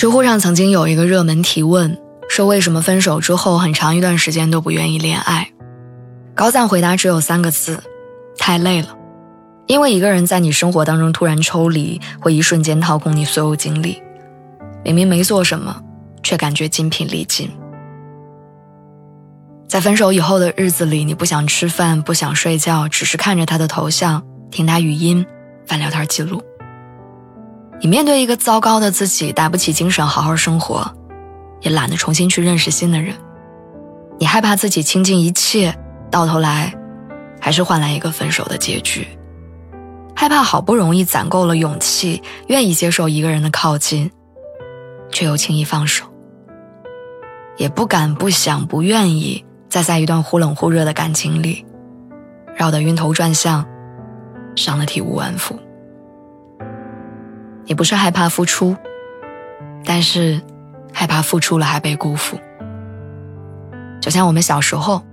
知乎上曾经有一个热门提问，说为什么分手之后很长一段时间都不愿意恋爱？高赞回答只有三个字：太累了。因为一个人在你生活当中突然抽离，会一瞬间掏空你所有精力。明明没做什么，却感觉精疲力尽。在分手以后的日子里，你不想吃饭，不想睡觉，只是看着他的头像，听他语音，翻聊天记录。你面对一个糟糕的自己，打不起精神好好生活，也懒得重新去认识新的人。你害怕自己倾尽一切，到头来，还是换来一个分手的结局。害怕好不容易攒够了勇气，愿意接受一个人的靠近，却又轻易放手。也不敢、不想、不愿意再在一段忽冷忽热的感情里，绕得晕头转向，伤得体无完肤。你不是害怕付出，但是害怕付出了还被辜负。就像我们小时候，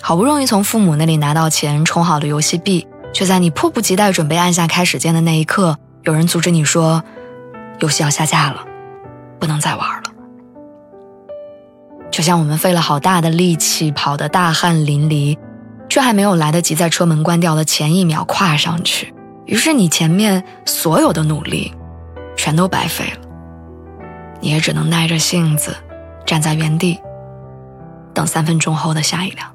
好不容易从父母那里拿到钱充好了游戏币，却在你迫不及待准备按下开始键的那一刻，有人阻止你说：“游戏要下架了，不能再玩了。”就像我们费了好大的力气，跑得大汗淋漓，却还没有来得及在车门关掉的前一秒跨上去，于是你前面所有的努力。全都白费了，你也只能耐着性子站在原地，等三分钟后的下一辆。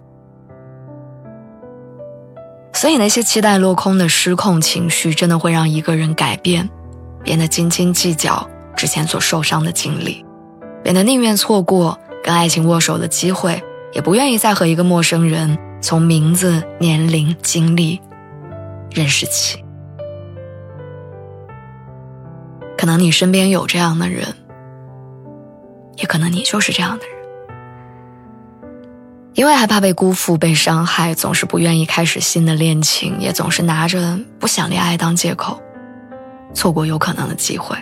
所以那些期待落空的失控情绪，真的会让一个人改变，变得斤斤计较之前所受伤的经历，变得宁愿错过跟爱情握手的机会，也不愿意再和一个陌生人从名字、年龄、经历认识起。可能你身边有这样的人，也可能你就是这样的人。因为害怕被辜负、被伤害，总是不愿意开始新的恋情，也总是拿着不想恋爱当借口，错过有可能的机会。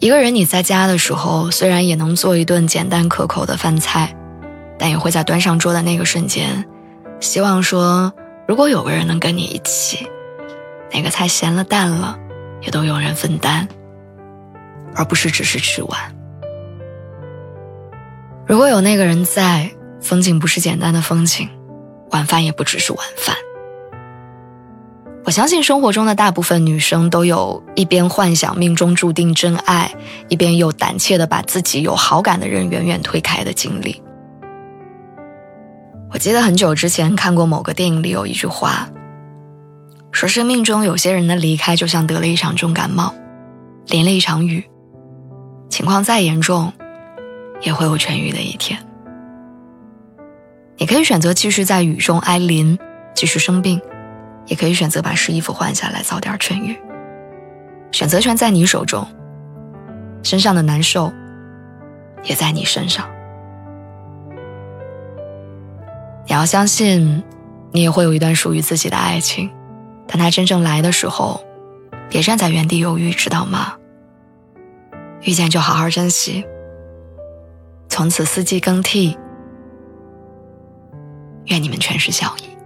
一个人你在家的时候，虽然也能做一顿简单可口的饭菜，但也会在端上桌的那个瞬间，希望说，如果有个人能跟你一起。哪个菜咸了淡了，也都有人分担，而不是只是吃完。如果有那个人在，风景不是简单的风景，晚饭也不只是晚饭。我相信生活中的大部分女生都有一边幻想命中注定真爱，一边又胆怯的把自己有好感的人远远推开的经历。我记得很久之前看过某个电影里有一句话。说生命中有些人的离开，就像得了一场重感冒，淋了一场雨，情况再严重，也会有痊愈的一天。你可以选择继续在雨中挨淋，继续生病，也可以选择把湿衣服换下来，早点痊愈。选择权在你手中，身上的难受，也在你身上。你要相信，你也会有一段属于自己的爱情。等他真正来的时候，别站在原地犹豫，知道吗？遇见就好好珍惜，从此四季更替。愿你们全是笑意。